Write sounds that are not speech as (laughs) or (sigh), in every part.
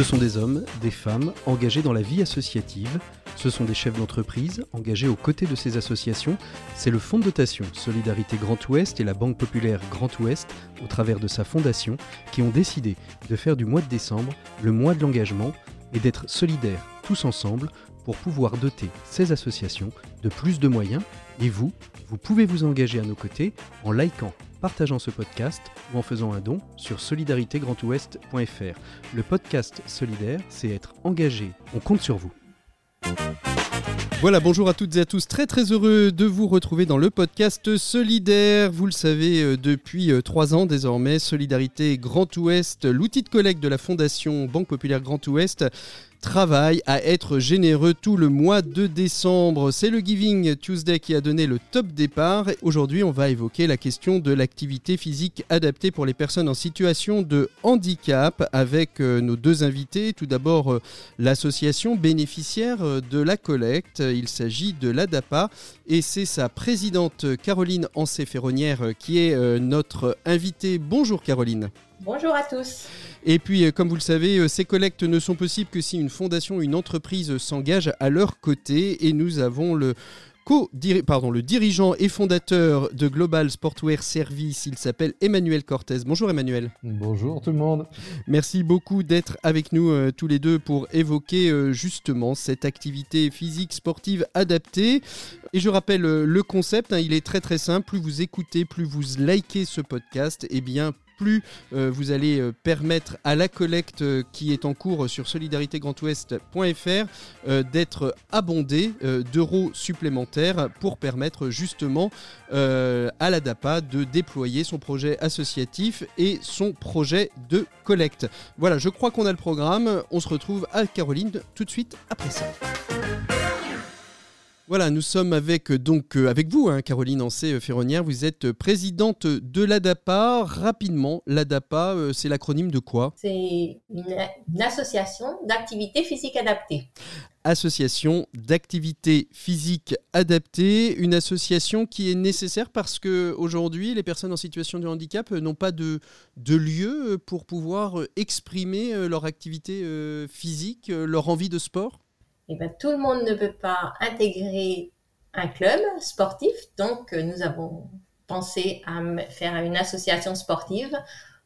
Ce sont des hommes, des femmes engagés dans la vie associative. Ce sont des chefs d'entreprise engagés aux côtés de ces associations. C'est le fonds de dotation Solidarité Grand Ouest et la Banque Populaire Grand Ouest, au travers de sa fondation, qui ont décidé de faire du mois de décembre le mois de l'engagement et d'être solidaires tous ensemble pour pouvoir doter ces associations de plus de moyens. Et vous, vous pouvez vous engager à nos côtés en likant partageant ce podcast ou en faisant un don sur solidaritégrandouest.fr. Le podcast solidaire, c'est être engagé. On compte sur vous. Voilà, bonjour à toutes et à tous. Très très heureux de vous retrouver dans le podcast Solidaire. Vous le savez, euh, depuis euh, trois ans désormais, Solidarité Grand Ouest, l'outil de collecte de la Fondation Banque Populaire Grand Ouest, travaille à être généreux tout le mois de décembre. C'est le Giving Tuesday qui a donné le top départ. Aujourd'hui, on va évoquer la question de l'activité physique adaptée pour les personnes en situation de handicap avec euh, nos deux invités. Tout d'abord, euh, l'association bénéficiaire euh, de la collecte. Il s'agit de l'ADAPA et c'est sa présidente Caroline Ancé-Ferronnière qui est notre invitée. Bonjour Caroline. Bonjour à tous. Et puis, euh, comme vous le savez, euh, ces collectes ne sont possibles que si une fondation, ou une entreprise s'engage à leur côté. Et nous avons le pardon, le dirigeant et fondateur de Global Sportwear Service. Il s'appelle Emmanuel Cortez. Bonjour Emmanuel. Bonjour tout le monde. Merci beaucoup d'être avec nous euh, tous les deux pour évoquer justement cette activité physique sportive adaptée. Et je rappelle le concept, hein, il est très très simple. Plus vous écoutez, plus vous likez ce podcast, et eh bien plus euh, vous allez euh, permettre à la collecte euh, qui est en cours sur solidaritégrandouest.fr d'être abondée d'euros supplémentaires pour permettre justement à la DAPA de déployer son projet associatif et son projet de collecte. Voilà, je crois qu'on a le programme. On se retrouve à Caroline tout de suite après ça. Voilà, nous sommes avec, donc, euh, avec vous, hein, Caroline Ancé euh, Ferronnière. Vous êtes présidente de l'ADAPA. Rapidement, l'ADAPA, euh, c'est l'acronyme de quoi? C'est une, association d'activité physique adaptée. Association d'activité physique adaptée, une association qui est nécessaire parce que aujourd'hui, les personnes en situation de handicap n'ont pas de, de lieu pour pouvoir exprimer leur activité physique, leur envie de sport? Eh ben, tout le monde ne peut pas intégrer un club sportif. Donc, euh, nous avons pensé à faire une association sportive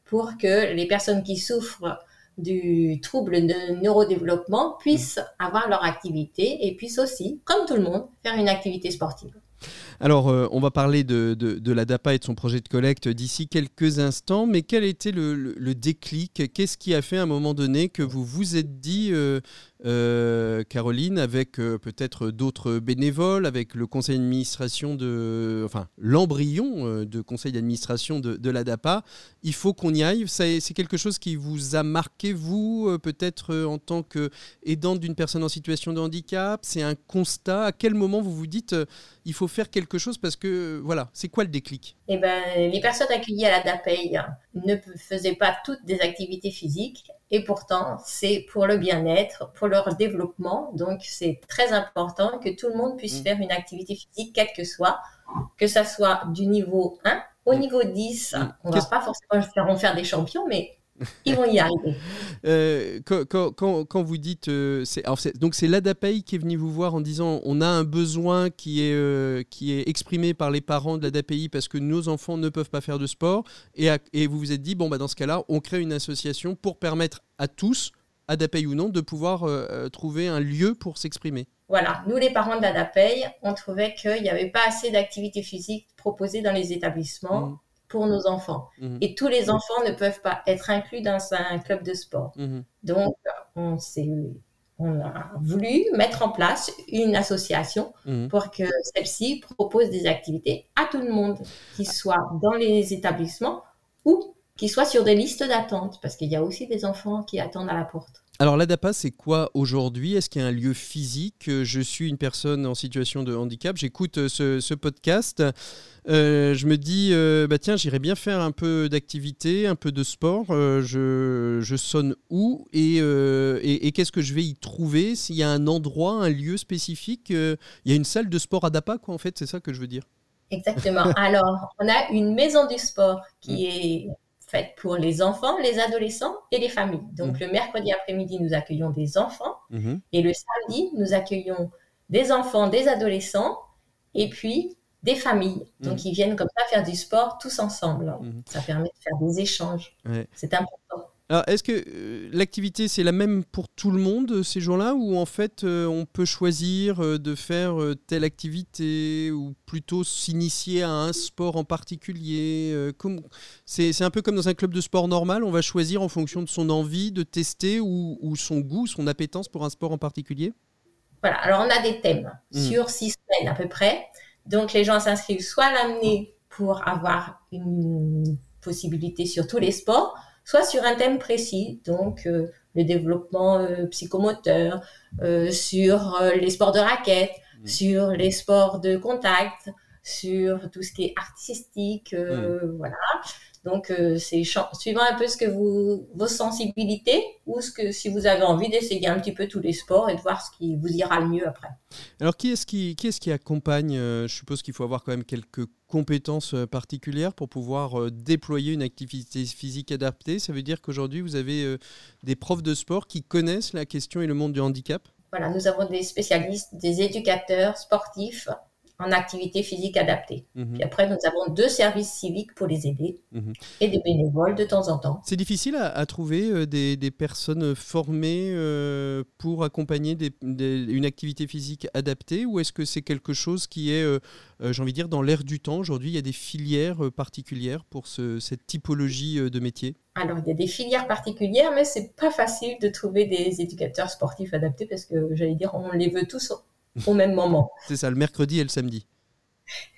pour que les personnes qui souffrent du trouble de neurodéveloppement puissent avoir leur activité et puissent aussi, comme tout le monde, faire une activité sportive. Alors, euh, on va parler de, de, la DAPA et de son projet de collecte d'ici quelques instants, mais quel était le, déclic? Qu'est-ce qui a fait à un moment donné que vous vous êtes dit, euh, euh, Caroline, avec peut-être d'autres bénévoles, avec le conseil d'administration de. Enfin, l'embryon de conseil d'administration de, de, la DAPA, il faut qu'on y aille. C'est quelque chose qui vous a marqué, vous, peut-être en tant qu'aidante d'une personne en situation de handicap? C'est un constat? À quel moment vous vous dites, il faut faire quelque chose parce que, voilà, c'est quoi le déclic? Eh ben, les personnes accueillies à la DAPEI ne faisaient pas toutes des activités physiques et pourtant, c'est pour le bien-être, pour leur développement. Donc, c'est très important que tout le monde puisse mmh. faire une activité physique, quelle que soit, que ça soit du niveau 1 au mmh. niveau 10. Mmh. On ne va pas forcément faire, en faire des champions, mais ils vont y arriver. (laughs) Euh, quand, vous dites, euh, donc c'est l'ADAPEI qui est venu vous voir en disant on a un besoin qui est, euh, qui est exprimé par les parents de l'ADAPEI parce que nos enfants ne peuvent pas faire de sport et, et vous vous êtes dit bon bah dans ce cas-là on crée une association pour permettre à tous, ADAPEI ou non, de pouvoir trouver un lieu pour s'exprimer. Voilà, nous les parents de l'ADAPEI, on trouvait qu'il n'y avait pas assez d'activités physiques proposées dans les établissements. Mmh pour nos enfants. Mhm. Et tous les enfants ne peuvent pas être inclus dans un club de sport. Mhm. Donc, on on a voulu mettre en place une association mhm. pour que celle-ci propose des activités à tout le monde, qui soit dans les établissements ou qui soit sur des listes d'attente, parce qu'il y a aussi des enfants qui attendent à la porte. Alors l'ADAPA, c'est quoi aujourd'hui? Est-ce qu'il y a un lieu physique? Je suis une personne en situation de handicap, j'écoute euh, ce, podcast. Euh, je me dis, euh, bah tiens, j'irais bien faire un peu d'activité, un peu de sport. je, sonne où? Et, et, qu'est-ce que je vais y trouver? S'il y a un endroit, un lieu spécifique, il y a une salle de sport ADAPA, quoi, en fait, c'est ça que je veux dire. Exactement. Alors, on a une maison du sport qui mm. est pour les enfants, les adolescents et les familles. Donc, mhm. le mercredi après-midi, nous accueillons des enfants. Mhm. Et le samedi, nous accueillons des enfants, des adolescents et puis des familles. Donc, mhm. ils viennent comme ça faire du sport tous ensemble. Ça permet de faire des échanges. C'est important. Alors, est-ce que euh, l'activité, c'est la même pour tout le monde euh, ces jours-là ou en fait, euh, on peut choisir de faire telle activité ou plutôt s'initier à un sport en particulier C'est un peu comme dans un club de sport normal, on va choisir en fonction de son envie de tester ou, son goût, son appétence pour un sport en particulier? Voilà, alors on a des thèmes hmm. sur six semaines à peu près. Donc les gens s'inscrivent soit à l'amener pour avoir une possibilité sur tous les sports, soit sur un thème précis, donc euh, le développement euh, psychomoteur, euh, sur les sports de raquette, mmh. sur les sports de contact, sur tout ce qui est artistique, mmh. voilà. Donc c'est suivant un peu ce que vous vos sensibilités ou ce que si vous avez envie d'essayer un petit peu tous les sports et de voir ce qui vous ira le mieux après. Alors qui est-ce qui qui accompagne Je suppose qu'il faut avoir quand même quelques compétences euh, particulières pour pouvoir euh, déployer une activité physique adaptée? Ça veut dire qu'aujourd'hui, vous avez euh, des profs de sport qui connaissent la question et le monde du handicap? Voilà, nous avons des spécialistes, des éducateurs sportifs en activité physique adaptée. Mhm. Puis après, nous avons deux services civiques pour les aider mhm. et des bénévoles de temps en temps. C'est difficile à, trouver euh, des, personnes formées euh, pour accompagner une activité physique adaptée ou est-ce que c'est quelque chose qui est, euh, j'ai envie de dire, dans l'air du temps? Aujourd'hui, il y a des filières particulières pour cette typologie de métier? Alors, il y a des filières particulières, mais c'est pas facile de trouver des éducateurs sportifs adaptés parce que, j'allais dire, on les veut tous au même moment. C'est ça, le mercredi et le samedi.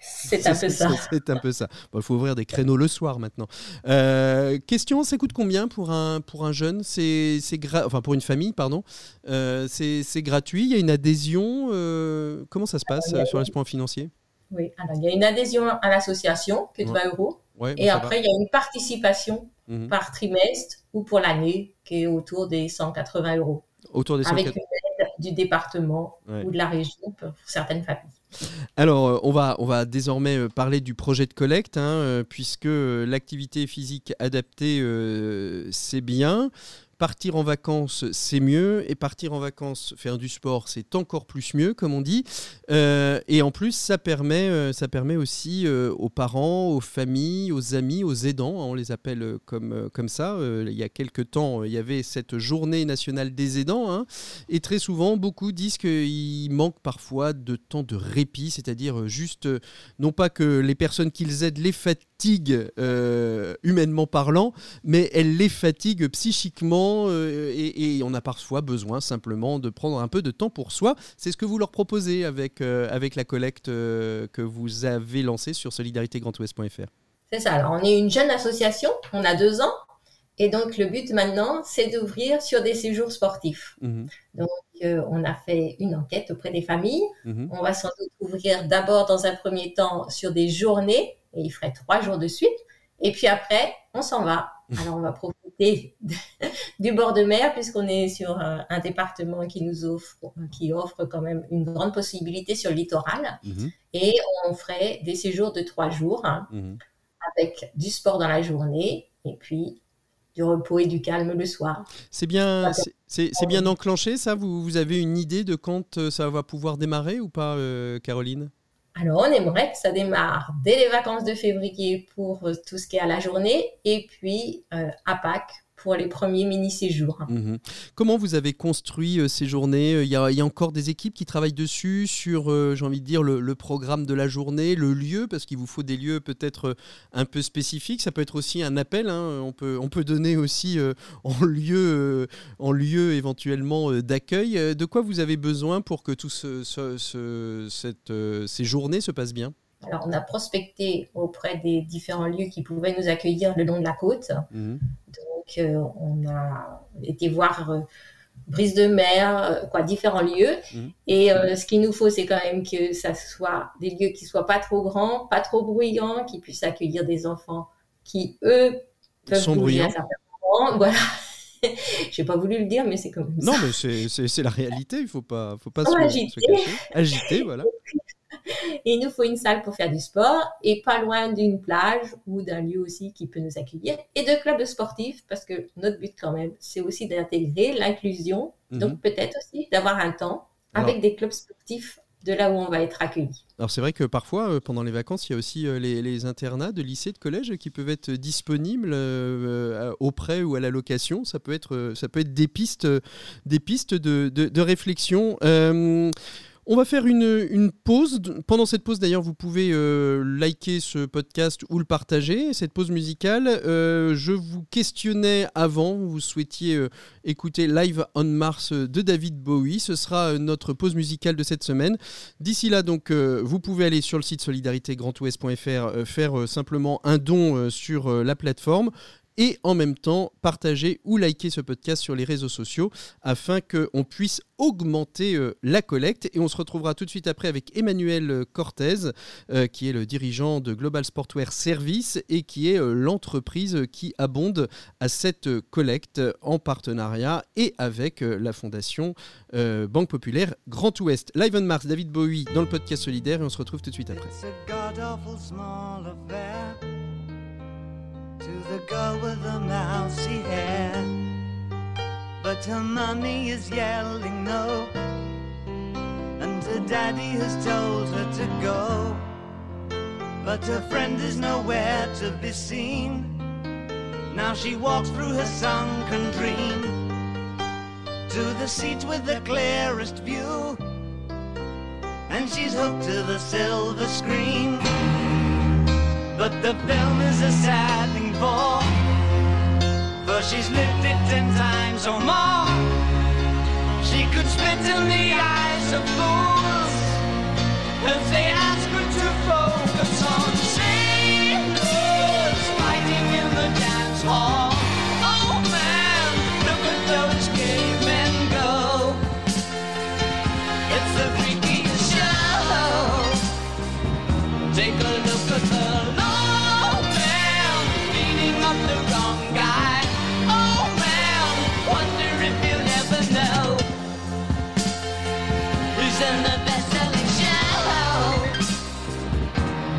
C'est un peu ça. (laughs) C'est un peu ça. Il faut ouvrir des créneaux le soir maintenant. Euh, question, ça coûte combien pour un, pour un jeune? C'est Enfin, pour une famille, pardon. Euh, c'est gratuit Il y a une adhésion euh, Comment ça se passe sur les points financiers? Oui, alors il y a une adhésion à l'association qui est de 20 euros. et après, il y a une participation mhm. par trimestre ou pour l'année qui est autour des 180 euros. Autour des 180 du département ou de la région pour certaines familles. Alors, euh, on va, on va désormais euh, parler du projet de collecte, hein, euh, puisque l'activité physique adaptée, c'est bien. Partir en vacances, c'est mieux. Et partir en vacances, faire du sport, c'est encore plus mieux, comme on dit. Euh, et en plus, ça permet, euh, ça permet aussi euh, aux parents, aux familles, aux amis, aux aidants, hein, on les appelle comme, comme ça. il y a quelques temps, il y avait cette journée nationale des aidants. Hein. et très souvent, beaucoup disent qu'il manque parfois de temps de répit, c'est-à-dire juste, non pas que les personnes qu'ils aident les fatiguent humainement parlant, mais elles les fatiguent psychiquement euh, et, on a parfois besoin simplement de prendre un peu de temps pour soi. C'est ce que vous leur proposez avec, euh, avec la collecte euh, que vous avez lancée sur solidaritégrandouest.fr. C'est ça. Alors, on est une jeune association, on a deux ans. Et donc, le but maintenant, c'est d'ouvrir sur des séjours sportifs. Mhm. Donc, on a fait une enquête auprès des familles. Mhm. On va sans doute ouvrir d'abord, dans un premier temps, sur des journées, et il ferait trois jours de suite. Et puis après, on s'en va. (laughs) Alors, on va profiter (laughs) du bord de mer puisqu'on est sur un, département qui nous offre, qui offre quand même une grande possibilité sur le littoral. Mhm. Et on ferait des séjours de trois jours hein, mhm. avec du sport dans la journée et puis du repos et du calme le soir. C'est bien, c'est bien enclenché ça? Vous, vous avez une idée de quand euh, ça va pouvoir démarrer ou pas, euh, Caroline? Alors, on aimerait que ça démarre dès les vacances de février pour tout ce qui est à la journée et puis euh, à Pâques pour les premiers mini-séjours. Mhm. Comment vous avez construit euh, ces journées? Il y, a, encore des équipes qui travaillent dessus, sur, euh, j'ai envie de dire, le, programme de la journée, le lieu, parce qu'il vous faut des lieux peut-être euh, un peu spécifiques. Ça peut être aussi un appel. Hein. On, peut, on peut donner aussi en, lieu, en lieu éventuellement d'accueil. De quoi vous avez besoin pour que tout ce, cette, ces journées se passent bien? Alors, on a prospecté auprès des différents lieux qui pouvaient nous accueillir le long de la côte. Mhm. Euh, on a été voir euh, brise de mer, euh, quoi, différents lieux. Mhm. Et ce qu'il nous faut, c'est quand même que ça soit des lieux qui soient pas trop grands, pas trop bruyants, qui puissent accueillir des enfants qui, eux, peuvent Sont bouger à certains moments. (laughs) Voilà. (laughs) J'ai pas voulu le dire, mais c'est comme ça. Non, mais c'est la réalité. Il faut pas, faut pas se, agiter. Agiter, voilà. (laughs) Il nous faut une salle pour faire du sport et pas loin d'une plage ou d'un lieu aussi qui peut nous accueillir et de clubs sportifs parce que notre but quand même, c'est aussi d'intégrer l'inclusion. Mhm. Donc peut-être aussi d'avoir un temps avec des clubs sportifs de là où on va être accueilli. Alors c'est vrai que parfois, euh, pendant les vacances, il y a aussi euh, les, internats de lycées, de collèges qui peuvent être disponibles euh, auprès ou à la location. Ça peut être, ça peut être des pistes, des pistes de, de, de réflexion. On va faire une, pause. Pendant cette pause, d'ailleurs, vous pouvez euh, liker ce podcast ou le partager, cette pause musicale. Euh, je vous questionnais avant, vous souhaitiez euh, écouter Live on Mars de David Bowie. Ce sera notre pause musicale de cette semaine. D'ici là, donc, vous pouvez aller sur le site solidaritégrandouest.fr, faire simplement un don sur la plateforme et en même temps partager ou liker ce podcast sur les réseaux sociaux afin qu'on puisse augmenter euh, la collecte. Et on se retrouvera tout de suite après avec Emmanuel Cortez, euh, qui est le dirigeant de Global Sportwear Service et qui est euh, l'entreprise qui abonde à cette collecte en partenariat et avec la fondation Banque Populaire Grand Ouest. Live on Mars, David Bowie dans le podcast solidaire et on se retrouve tout de suite après. The girl with the mousy hair. But her mummy is yelling no, and her daddy has told her to go. But her friend is nowhere to be seen. Now she walks through her sunken dream to the seat with the clearest view, and she's hooked to the silver screen. But the film is a sad for For she's lived it ten times or more She could spit in the eyes of fools If they ask her to focus on sailors Fighting in the dance hall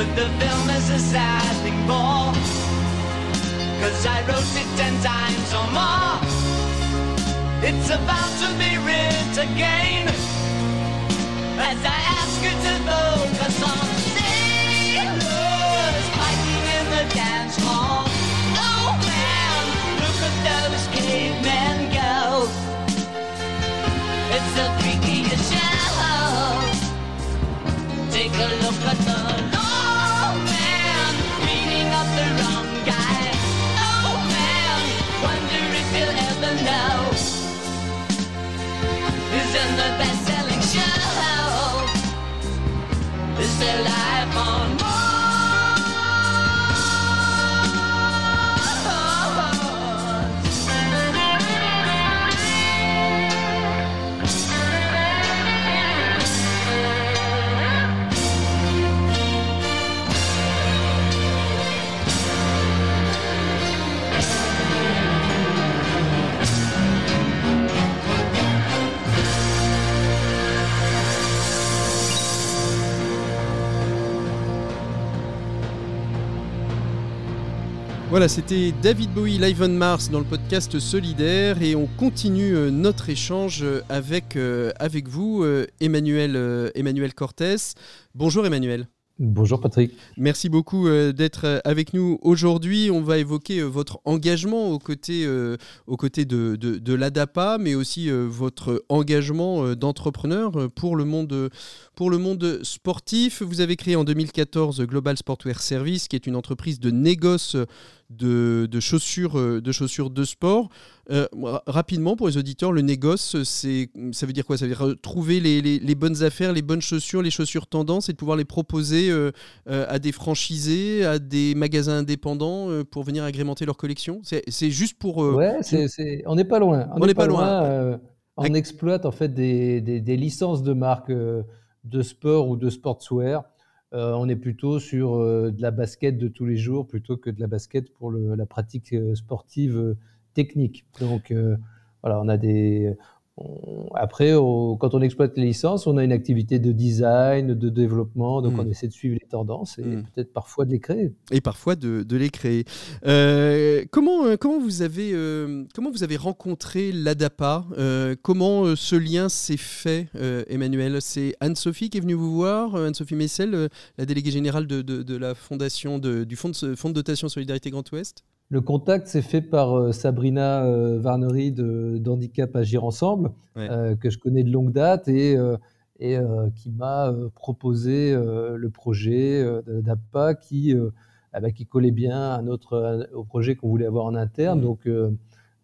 But the film is a sad thing more Cause I wrote it ten times or more. It's about to be writ again As I still life on Voilà, c'était David Bowie live on Mars dans le podcast Solidaire et on continue euh, notre échange euh, avec, euh, avec vous, Emmanuel, Emmanuel Cortés. Bonjour Emmanuel. Bonjour Patrick. Merci beaucoup euh, d'être euh, avec nous aujourd'hui. On va évoquer euh, votre engagement aux côtés, aux côtés de, de, l'ADAPA, mais aussi votre engagement d'entrepreneur pour, le monde, pour le monde sportif. Vous avez créé en 2014 Global Sportwear Service, qui est une entreprise de négoce de, chaussures, euh, de chaussures de sport. Euh, rapidement, pour les auditeurs, le négoce, c'est, ça veut dire quoi? Ça veut dire euh, trouver les, bonnes affaires, les bonnes chaussures, les chaussures tendances et de pouvoir les proposer à des franchisés, à des magasins indépendants pour venir agrémenter leur collection? C'est, juste pour. ouais, on n'est pas loin. On n'est pas, loin. on exploite en fait des, des licences de marques de sport ou de sportswear euh, on est plutôt sur euh, de la basket de tous les jours plutôt que de la basket pour la pratique euh, sportive technique. Donc voilà, on a des, après, quand on exploite les licences, on a une activité de design, de développement, donc on hmm. essaie de suivre les tendances et hmm. peut-être parfois de les créer. Et parfois de, les créer. Euh, comment, euh, comment, vous avez, euh, comment vous avez rencontré l'ADAPA? Comment ce lien s'est fait, Emmanuel? C'est Anne-Sophie qui est venue vous voir, Anne-Sophie Messel, la déléguée générale de, la fondation du fonds de, fonds de dotation Solidarité Grand Ouest? Le contact s'est fait par euh, Sabrina euh, Varnery d'Handicap Agir Ensemble, euh, que je connais de longue date et, et qui m'a proposé le projet d'APA qui, ah bah, qui collait bien à notre, au projet qu'on voulait avoir en interne. Mmh. Donc,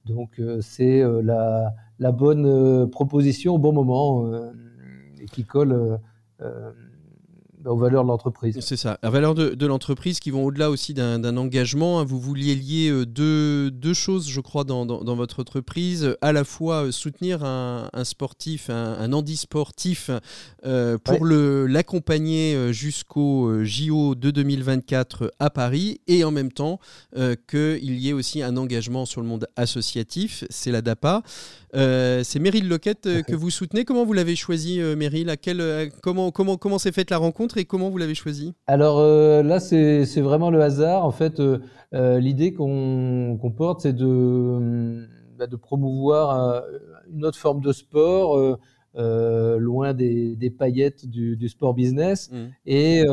donc c'est la, la, bonne proposition au bon moment et qui colle aux valeurs de l'entreprise. C'est ça, les valeurs de, l'entreprise qui vont au-delà aussi d'un engagement. Hein. Vous vouliez lier euh, deux, deux choses, je crois, dans, dans, votre entreprise. À la fois euh, soutenir un, un sportif, un, un handisportif, euh, pour le l'accompagner jusqu'au JO de 2024 à Paris, et en même temps qu'il y ait aussi un engagement sur le monde associatif. C'est la DAPA. C'est Meryl Loquette (laughs) que vous soutenez. Comment vous l'avez choisi, Meryl? À quel, Comment comment comment s'est faite la rencontre et comment vous l'avez choisi? Alors euh, là, c'est vraiment le hasard. En fait, euh, euh, l'idée qu'on porte, c'est de, bah, de, promouvoir une autre forme de sport. loin des, paillettes du, sport business. Mmh. Et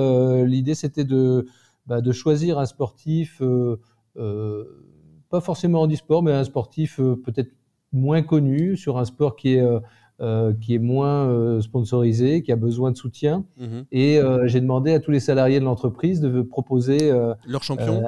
l'idée, c'était de, bah, de choisir un sportif, pas forcément en e-sport, mais un sportif peut-être moins connu, sur un sport qui est euh, qui est moins euh, sponsorisé, qui a besoin de soutien. Mhm. Et euh, j'ai demandé à tous les salariés de l'entreprise de proposer leur champion,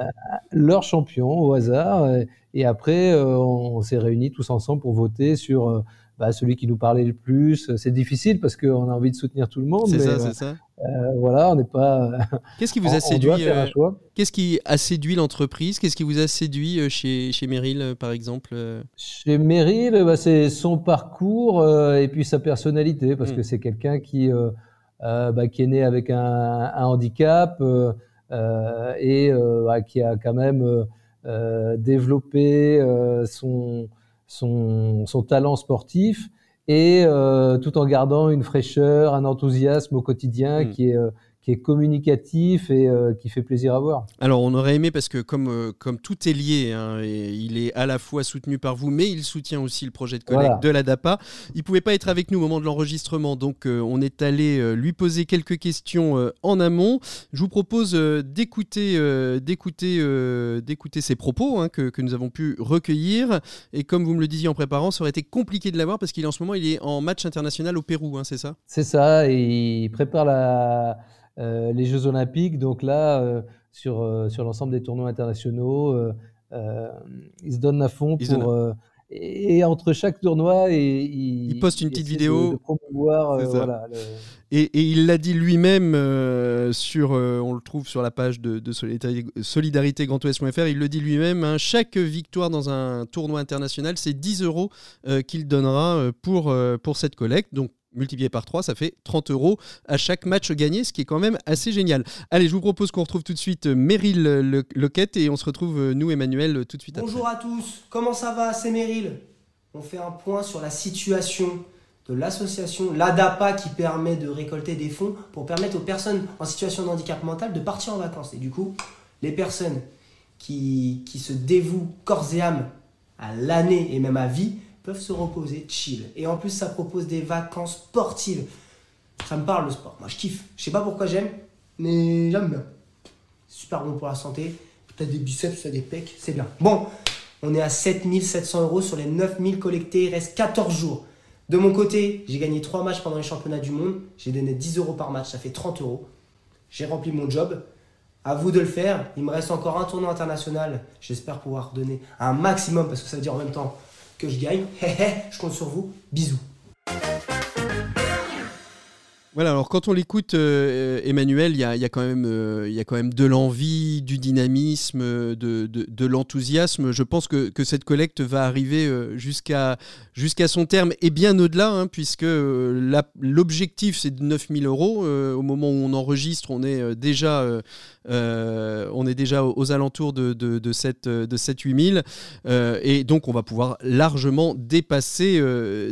leur champion au hasard. Et, après, on s'est réunis tous ensemble pour voter sur bah, celui qui nous parlait le plus. C'est difficile parce qu'on a envie de soutenir tout le monde. C'est ça, c'est ça. Euh, voilà, on n'est pas. Qu'est-ce qui vous (laughs) a séduit euh, Qu'est-ce qui a séduit l'entreprise? Qu'est-ce qui vous a séduit euh, chez, chez Meryl, par exemple Chez Meryl, bah, c'est son parcours et puis sa personnalité, parce hmm. que c'est quelqu'un qui, bah, qui est né avec un, handicap et bah, qui a quand même développé son, son, son, talent sportif et euh, tout en gardant une fraîcheur, un enthousiasme au quotidien hmm. qui est euh, qui est communicatif et euh, qui fait plaisir à voir. Alors on aurait aimé parce que comme, euh, comme tout est lié, hein, et il est à la fois soutenu par vous, mais il soutient aussi le projet de collecte de la DAPA. Il pouvait pas être avec nous au moment de l'enregistrement, donc euh, on est allé lui poser quelques questions en amont. Je vous propose d'écouter d'écouter d'écouter ses propos hein, que, que, nous avons pu recueillir. Et comme vous me le disiez en préparant, ça aurait été compliqué de l'avoir parce qu'il est en ce moment il est en match international au Pérou, hein, c'est ça? C'est ça, et il prépare la les Jeux Olympiques. Donc là, euh, sur, euh, sur l'ensemble des tournois internationaux, ils se donnent à fond pour. Et, entre chaque tournoi, et, il, poste une petite vidéo. promouvoir, et, et, il l'a dit lui-même sur, on le trouve sur la page de, de Solidarité, il le dit lui-même, hein, chaque victoire dans un tournoi international, c'est 10 euros qu'il donnera pour, pour cette collecte. Donc multiplié par 3, ça fait 30 euros à chaque match gagné, ce qui est quand même assez génial. Allez, je vous propose qu'on retrouve tout de suite Meryl Loquette et on se retrouve, euh, nous, Emmanuel, tout de suite Bonjour à tous, comment ça va? C'est Meryl. On fait un point sur la situation de l'association l'ADAPA qui permet de récolter des fonds pour permettre aux personnes en situation de handicap mental de partir en vacances. Et du coup, les personnes qui, qui se dévouent corps et âme à l'année et même à vie peuvent se reposer, chill. Et en plus, ça propose des vacances sportives. Ça me parle le sport. Moi, je kiffe. Je sais pas pourquoi j'aime. mais j'aime bien. Super bon pour la santé. Peut-être des biceps, des pecs, c'est bien. Bon, on est à 7700 euros sur les 9000 collectés. Il reste 14 jours. De mon côté, j'ai gagné 3 matchs pendant les championnats du monde. J'ai donné 10 euros par match, ça fait 30 euros. J'ai rempli mon job. À vous de le faire. Il me reste encore un tournoi international. J'espère pouvoir donner un maximum parce que ça veut dire en même temps que je gagne. (laughs) je compte sur vous. Bisous. Voilà, alors quand on l'écoute, euh, Emmanuel, il y a, quand même, euh, y a quand même de l'envie, du dynamisme, de, de, l'enthousiasme. Je pense que, que, cette collecte va arriver euh, jusqu'à son terme et bien au-delà, hein, puisque l'objectif c'est de 9000 euros. au moment où on enregistre, on est déjà, on est déjà aux alentours de, de, de 7, de 7 8000 et donc on va pouvoir largement dépasser,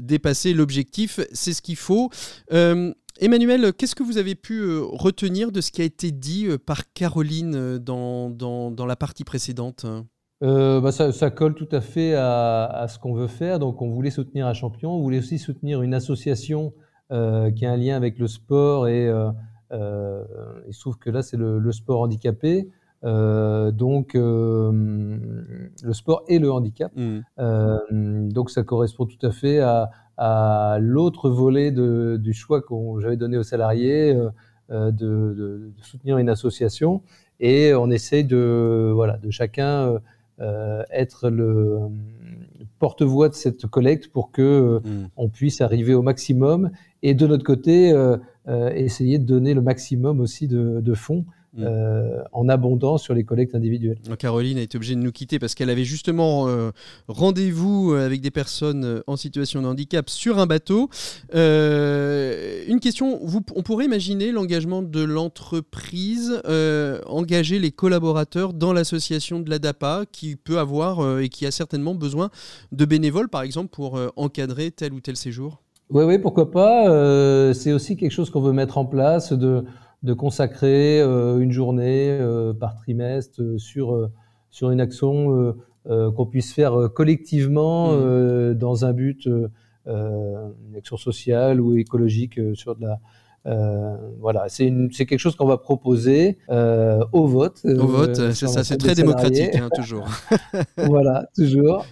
dépasser l'objectif. C'est ce qu'il faut. Emmanuel, qu'est-ce que vous avez pu euh, retenir de ce qui a été dit euh, par Caroline euh, dans, dans, la partie précédente? Bah ça, colle tout à fait à, ce qu'on veut faire. Donc, on voulait soutenir un champion, on voulait aussi soutenir une association qui a un lien avec le sport et il se trouve que là, c'est le, sport handicapé. donc, le sport et le handicap. Mmh. donc, ça correspond tout à fait à, à l'autre volet de, du choix que j'avais donné aux salariés euh, euh, de, de, soutenir une association. Et on essaye de, voilà, de chacun euh, être le porte-voix de cette collecte pour que mmh. on puisse arriver au maximum. Et de notre côté, essayer de donner le maximum aussi de, de fonds Mm. Euh, en abondance sur les collectes individuelles. Caroline a été obligée de nous quitter parce qu'elle avait justement euh, rendez-vous avec des personnes euh, en situation de handicap sur un bateau. une question, vous, on pourrait imaginer l'engagement de l'entreprise, engager les collaborateurs dans l'association de la DAPA qui peut avoir et qui a certainement besoin de bénévoles, par exemple, pour encadrer tel ou tel séjour? Oui, oui, pourquoi pas. c'est aussi quelque chose qu'on veut mettre en place de, de consacrer euh, une journée euh, par trimestre euh, sur, sur une action qu'on puisse faire collectivement mmh. dans un but, une action sociale ou écologique sur de la, euh, voilà, c'est quelque chose qu'on va proposer euh, au vote. Au vote, c'est ça, c'est très démocratique, hein, toujours. (laughs) voilà, toujours.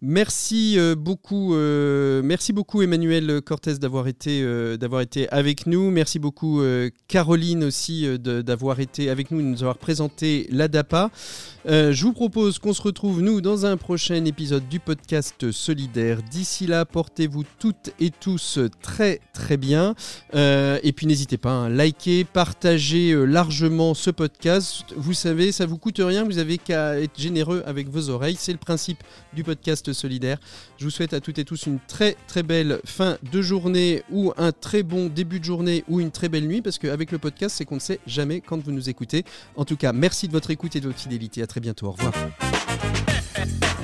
Merci beaucoup, merci beaucoup Emmanuel Cortez d'avoir été, d'avoir été avec nous. Merci beaucoup Caroline aussi d'avoir été avec nous et de nous avoir présenté l'ADAPA. je vous propose qu'on se retrouve nous dans un prochain épisode du podcast Solidaire. D'ici là, portez-vous toutes et tous très très bien. Et puis n'hésitez pas à liker, partager euh, largement ce podcast. Vous savez, ça vous coûte rien, vous avez qu'à être généreux avec vos oreilles. C'est le principe du podcast solidaire. Je vous souhaite à toutes et tous une très très belle fin de journée ou un très bon début de journée ou une très belle nuit parce qu'avec le podcast, c'est qu'on ne sait jamais quand vous nous écoutez. En tout cas, merci de votre écoute et de votre fidélité. À très bientôt. Au revoir. (laughs)